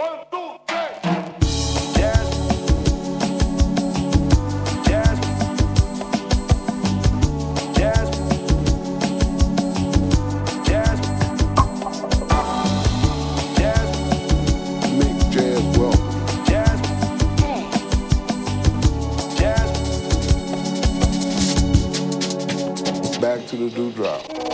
Make jazz welcome. Back to the dewdrop.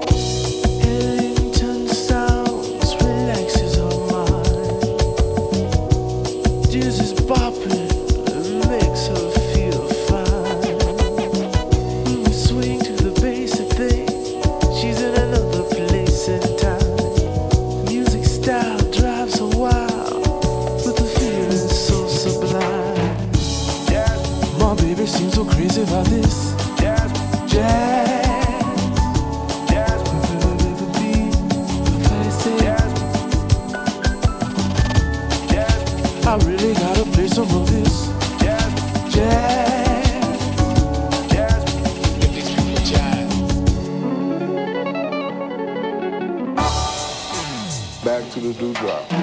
Back to